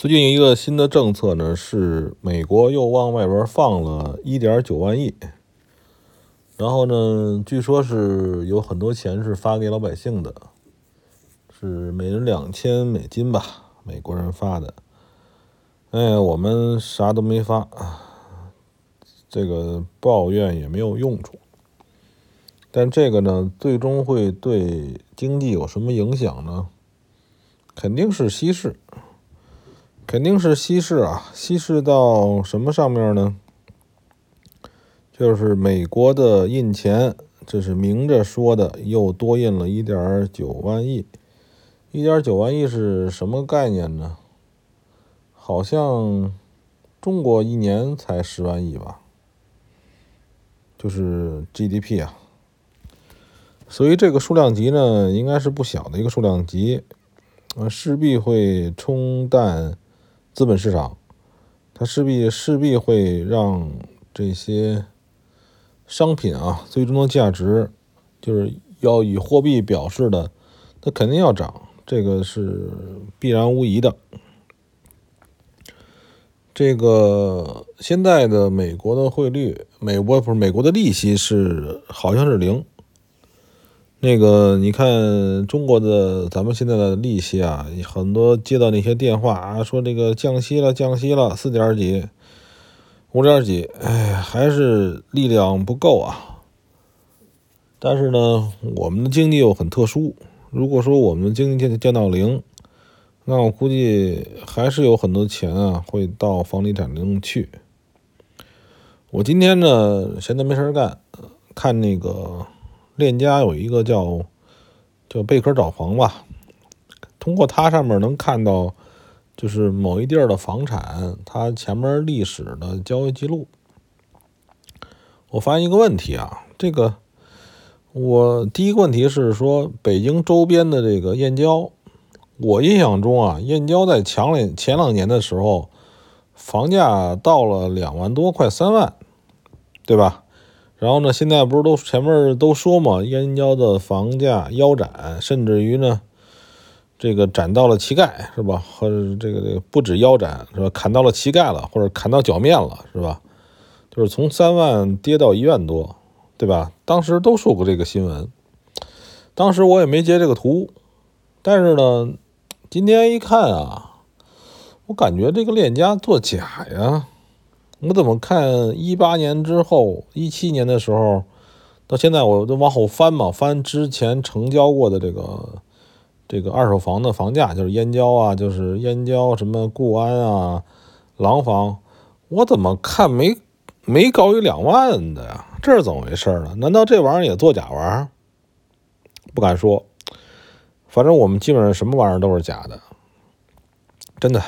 最近一个新的政策呢，是美国又往外边放了一点九万亿，然后呢，据说是有很多钱是发给老百姓的，是每人两千美金吧，美国人发的。哎，我们啥都没发，这个抱怨也没有用处。但这个呢，最终会对经济有什么影响呢？肯定是稀释，肯定是稀释啊！稀释到什么上面呢？就是美国的印钱，这是明着说的，又多印了一点九万亿。一点九万亿是什么概念呢？好像中国一年才十万亿吧，就是 GDP 啊，所以这个数量级呢，应该是不小的一个数量级，呃，势必会冲淡资本市场，它势必势必会让这些商品啊，最终的价值就是要以货币表示的，它肯定要涨，这个是必然无疑的。这个现在的美国的汇率，美国不是美国的利息是好像是零。那个你看中国的咱们现在的利息啊，很多接到那些电话啊，说这个降息了，降息了，四点几，五点几，哎，还是力量不够啊。但是呢，我们的经济又很特殊，如果说我们经济降到零。那我估计还是有很多钱啊，会到房地产中去。我今天呢，闲着没事干，看那个链家有一个叫叫贝壳找房吧，通过它上面能看到，就是某一地儿的房产，它前面历史的交易记录。我发现一个问题啊，这个我第一个问题是说，北京周边的这个燕郊。我印象中啊，燕郊在前两前两年的时候，房价到了两万多，快三万，对吧？然后呢，现在不是都前面都说嘛，燕郊的房价腰斩，甚至于呢，这个斩到了膝盖，是吧？或者这个这个不止腰斩，是吧？砍到了膝盖了，或者砍到脚面了，是吧？就是从三万跌到一万多，对吧？当时都说过这个新闻，当时我也没截这个图，但是呢。今天一看啊，我感觉这个链家作假呀！我怎么看一八年之后，一七年的时候，到现在我都往后翻嘛，翻之前成交过的这个这个二手房的房价，就是燕郊啊，就是燕郊什么固安啊、廊坊，我怎么看没没高于两万的呀？这是怎么回事呢？难道这玩意儿也作假玩儿？不敢说。反正我们基本上什么玩意儿都是假的，真的，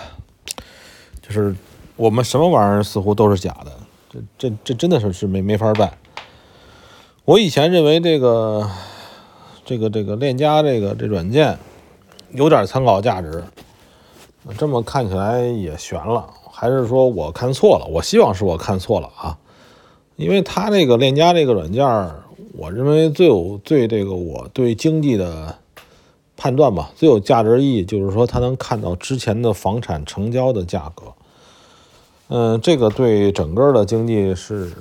就是我们什么玩意儿似乎都是假的，这这这真的是是没没法办。我以前认为这个这个这个链家这个这软件有点参考价值，这么看起来也悬了，还是说我看错了？我希望是我看错了啊，因为他这个链家这个软件，我认为最有最这个我对经济的。判断吧，最有价值意义就是说，他能看到之前的房产成交的价格。嗯，这个对整个的经济是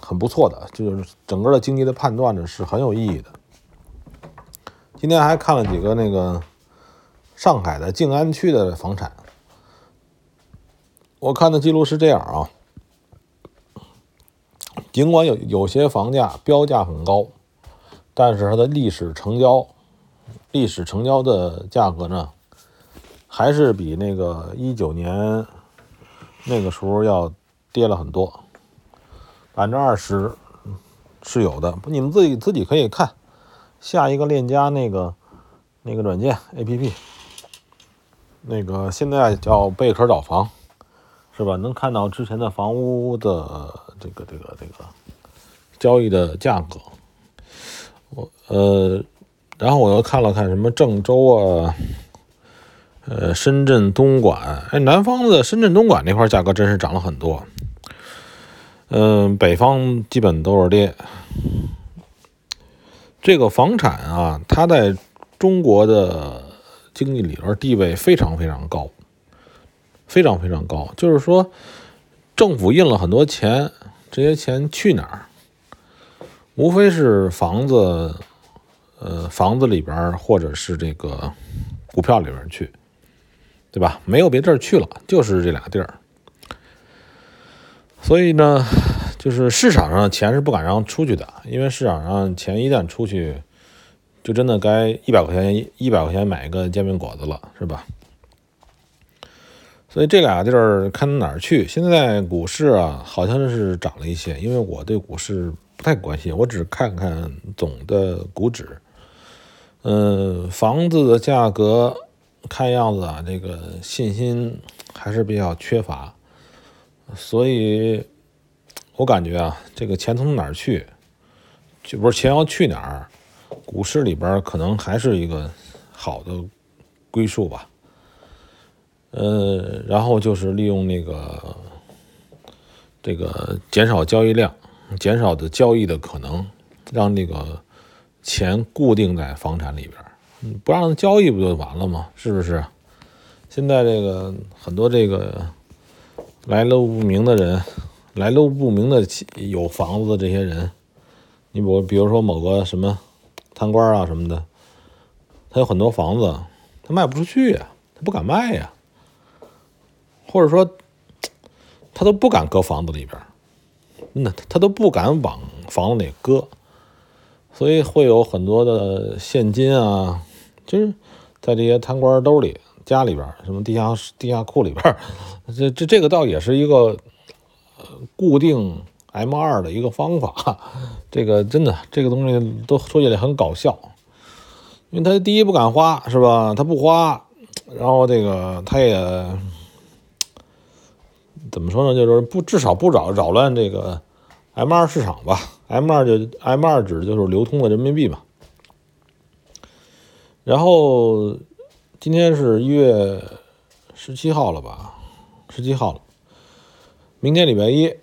很不错的，就是整个的经济的判断呢是很有意义的。今天还看了几个那个上海的静安区的房产，我看的记录是这样啊，尽管有有些房价标价很高，但是它的历史成交。历史成交的价格呢，还是比那个一九年那个时候要跌了很多，百分之二十是有的。你们自己自己可以看下一个链家那个那个软件 APP，那个现在叫贝壳找房，是吧？能看到之前的房屋的这个这个这个交易的价格，我呃。然后我又看了看什么郑州啊，呃，深圳东莞，哎，南方的深圳东莞那块价格真是涨了很多。嗯，北方基本都是跌。这个房产啊，它在中国的经济里边地位非常非常高。非常非常高。就是说，政府印了很多钱，这些钱去哪儿？无非是房子，呃，房子里边或者是这个股票里边去，对吧？没有别地儿去了，就是这俩地儿。所以呢，就是市场上钱是不敢让出去的，因为市场上钱一旦出去，就真的该一百块钱一百块钱买一个煎饼果子了，是吧？所以这俩地儿看哪儿去。现在股市啊，好像是涨了一些，因为我对股市。不太关心，我只看看总的股指。嗯，房子的价格看样子啊，这个信心还是比较缺乏，所以我感觉啊，这个钱从哪儿去，就不是钱要去哪儿，股市里边可能还是一个好的归宿吧。呃，然后就是利用那个这个减少交易量。减少的交易的可能，让那个钱固定在房产里边不让他交易不就完了吗？是不是？现在这个很多这个来路不明的人，来路不明的有房子的这些人，你比比如说某个什么贪官啊什么的，他有很多房子，他卖不出去呀，他不敢卖呀，或者说他都不敢搁房子里边。那他他都不敢往房子里搁，所以会有很多的现金啊，就是在这些贪官兜里、家里边什么地下地下库里边 这这这个倒也是一个固定 M 二的一个方法。这个真的，这个东西都说起来很搞笑，因为他第一不敢花，是吧？他不花，然后这个他也。怎么说呢？就是不，至少不扰扰乱这个 M 二市场吧。M 二就 M 二指就是流通的人民币嘛。然后今天是一月十七号了吧？十七号了。明天礼拜一，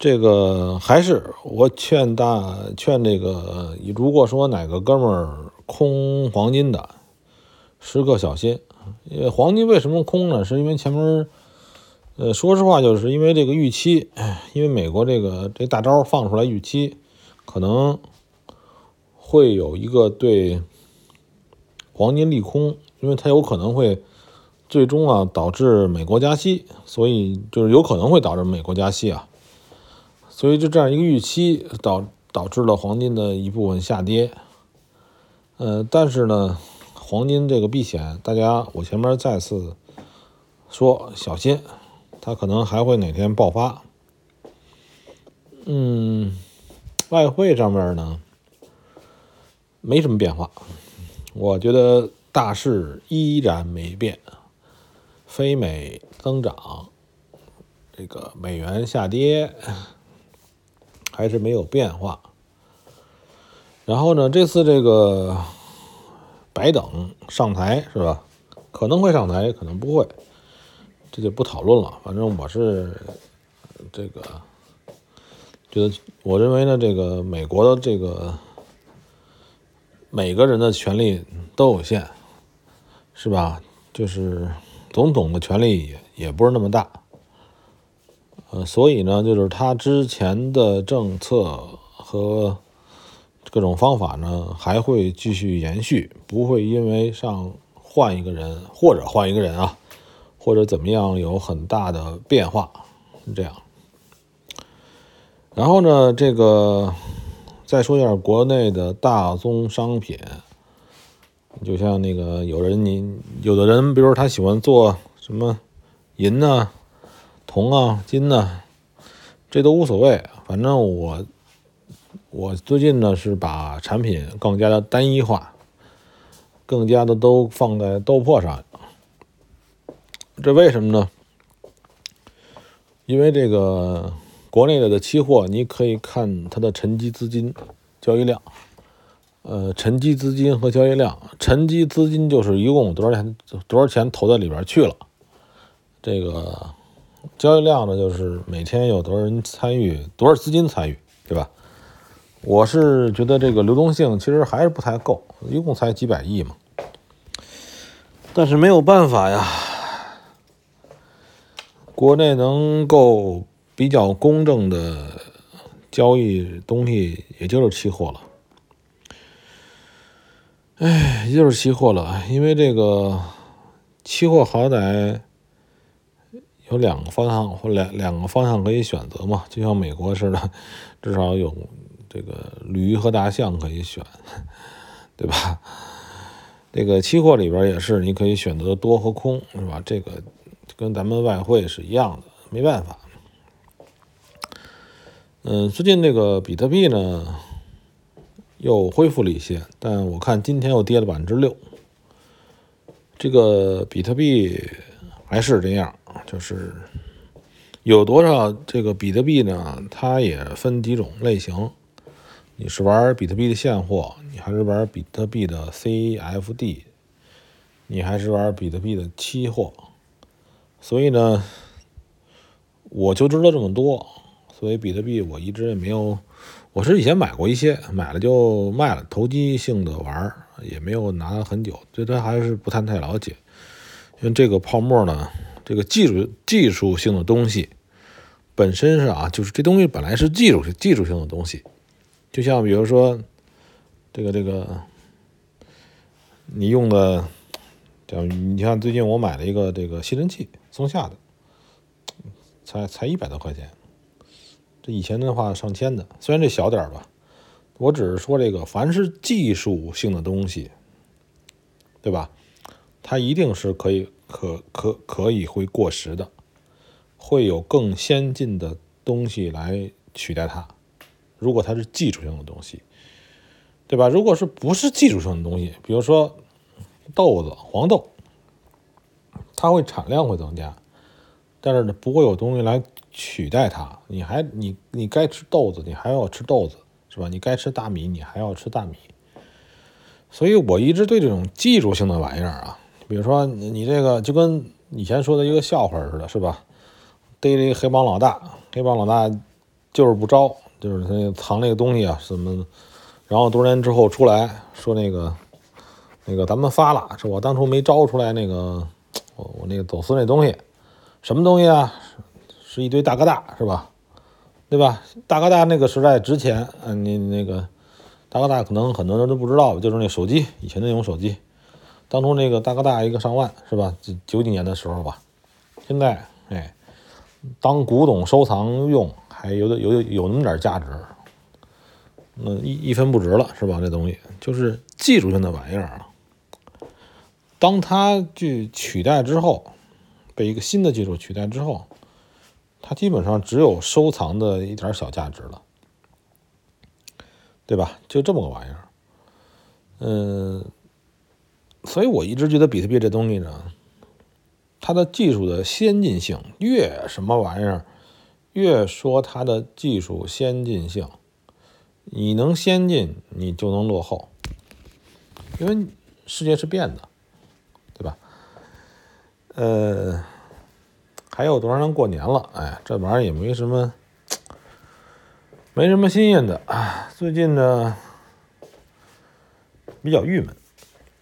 这个还是我劝大劝这个，如果说哪个哥们儿空黄金的，时刻小心。因为黄金为什么空呢？是因为前面。呃，说实话，就是因为这个预期，因为美国这个这大招放出来，预期可能会有一个对黄金利空，因为它有可能会最终啊导致美国加息，所以就是有可能会导致美国加息啊，所以就这样一个预期导导致了黄金的一部分下跌。呃，但是呢，黄金这个避险，大家我前面再次说小心。它可能还会哪天爆发。嗯，外汇上面呢没什么变化，我觉得大势依然没变，非美增长，这个美元下跌还是没有变化。然后呢，这次这个白等上台是吧？可能会上台，可能不会。这就不讨论了，反正我是这个觉得，我认为呢，这个美国的这个每个人的权利都有限，是吧？就是总统的权利也也不是那么大，呃，所以呢，就是他之前的政策和各种方法呢，还会继续延续，不会因为上换一个人或者换一个人啊。或者怎么样有很大的变化，这样。然后呢，这个再说一下国内的大宗商品，就像那个有人你有的人，比如说他喜欢做什么银呐、铜啊、金呐，这都无所谓。反正我我最近呢是把产品更加的单一化，更加的都放在豆粕上。这为什么呢？因为这个国内的期货，你可以看它的沉积资金交易量，呃，沉积资金和交易量，沉积资金就是一共多少钱多少钱投在里边去了，这个交易量呢，就是每天有多少人参与，多少资金参与，对吧？我是觉得这个流动性其实还是不太够，一共才几百亿嘛，但是没有办法呀。国内能够比较公正的交易东西，也就是期货了。哎，也就是期货了，因为这个期货好歹有两个方向或两两个方向可以选择嘛，就像美国似的，至少有这个驴和大象可以选，对吧？这个期货里边也是，你可以选择多和空，是吧？这个跟咱们外汇是一样的，没办法。嗯，最近这个比特币呢又恢复了一些，但我看今天又跌了百分之六。这个比特币还是这样，就是有多少这个比特币呢？它也分几种类型。你是玩比特币的现货，你还是玩比特币的 CFD，你还是玩比特币的期货。所以呢，我就知道这么多。所以比特币我一直也没有，我是以前买过一些，买了就卖了，投机性的玩，也没有拿很久，对它还是不太太了解。因为这个泡沫呢，这个技术技术性的东西本身是啊，就是这东西本来是技术技术性的东西。就像比如说，这个这个，你用的，叫你像最近我买了一个这个吸尘器，松下的，才才一百多块钱。这以前的话上千的，虽然这小点吧，我只是说这个，凡是技术性的东西，对吧？它一定是可以可可可以会过时的，会有更先进的东西来取代它。如果它是技术性的东西，对吧？如果是不是技术性的东西，比如说豆子、黄豆，它会产量会增加，但是，不会有东西来取代它。你还你你该吃豆子，你还要吃豆子，是吧？你该吃大米，你还要吃大米。所以我一直对这种技术性的玩意儿啊，比如说你这个就跟以前说的一个笑话似的，是吧？逮了一个黑帮老大，黑帮老大就是不招。就是他藏那个东西啊，什么，然后多年之后出来说那个，那个咱们发了，是我当初没招出来那个，我我那个走私那东西，什么东西啊？是一堆大哥大，是吧？对吧？大哥大那个时代值钱，嗯，你那个大哥大可能很多人都不知道，就是那手机，以前那种手机，当初那个大哥大一个上万，是吧？九九几年的时候吧，现在哎，当古董收藏用。还有的有有那么点价值，那一一分不值了，是吧？这东西就是技术性的玩意儿啊。当它去取代之后，被一个新的技术取代之后，它基本上只有收藏的一点小价值了，对吧？就这么个玩意儿。嗯，所以我一直觉得比特币这东西呢，它的技术的先进性越什么玩意儿。越说它的技术先进性，你能先进，你就能落后，因为世界是变的，呃，还有多少天过年了？哎，这玩意儿也没什么，没什么新鲜的啊。最近呢，比较郁闷，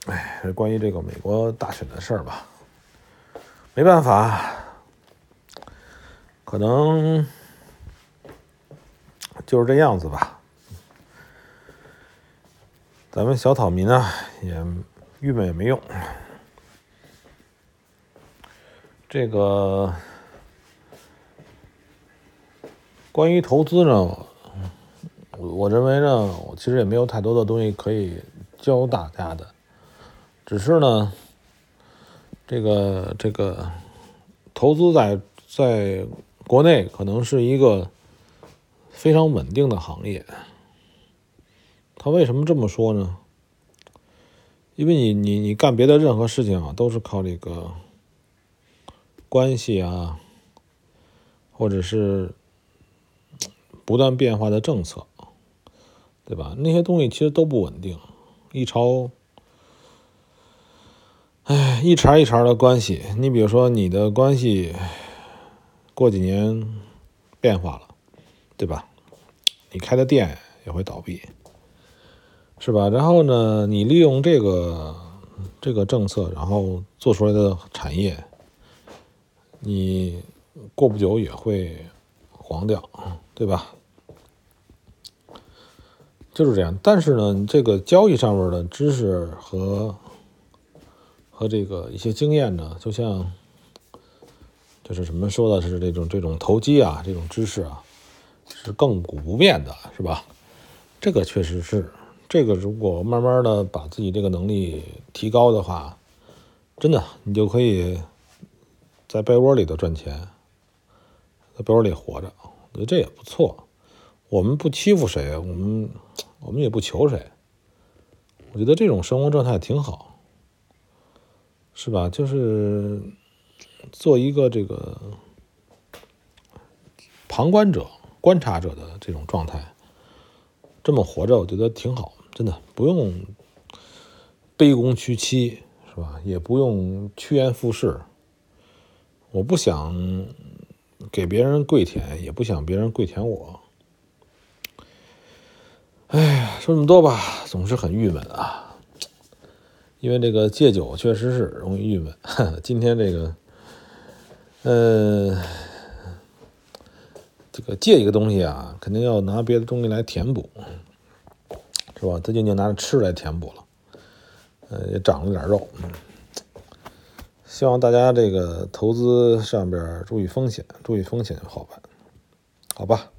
哎，关于这个美国大选的事儿吧，没办法。可能就是这样子吧。咱们小草民啊，也郁闷也没用。这个关于投资呢，我认为呢，我其实也没有太多的东西可以教大家的。只是呢，这个这个投资在在。国内可能是一个非常稳定的行业。他为什么这么说呢？因为你你你干别的任何事情啊，都是靠这个关系啊，或者是不断变化的政策，对吧？那些东西其实都不稳定，一朝，哎，一茬一茬的关系。你比如说你的关系。过几年变化了，对吧？你开的店也会倒闭，是吧？然后呢，你利用这个这个政策，然后做出来的产业，你过不久也会黄掉，对吧？就是这样。但是呢，这个交易上面的知识和和这个一些经验呢，就像就是什么说的是这种这种投机啊，这种知识啊，是亘古不变的，是吧？这个确实是。这个如果慢慢的把自己这个能力提高的话，真的你就可以在被窝里头赚钱，在被窝里活着，我觉得这也不错。我们不欺负谁，我们我们也不求谁。我觉得这种生活状态挺好，是吧？就是做一个这个旁观者、观察者的这种状态，这么活着，我觉得挺好。真的不用卑躬屈膝，是吧？也不用趋炎附势。我不想给别人跪舔，也不想别人跪舔我。哎呀，说这么多吧，总是很郁闷啊。因为这个戒酒确实是容易郁闷。今天这个，呃，这个戒一个东西啊，肯定要拿别的东西来填补。是吧？最近就拿着吃来填补了，呃，也长了点肉。希望大家这个投资上边注意风险，注意风险就好办，好吧？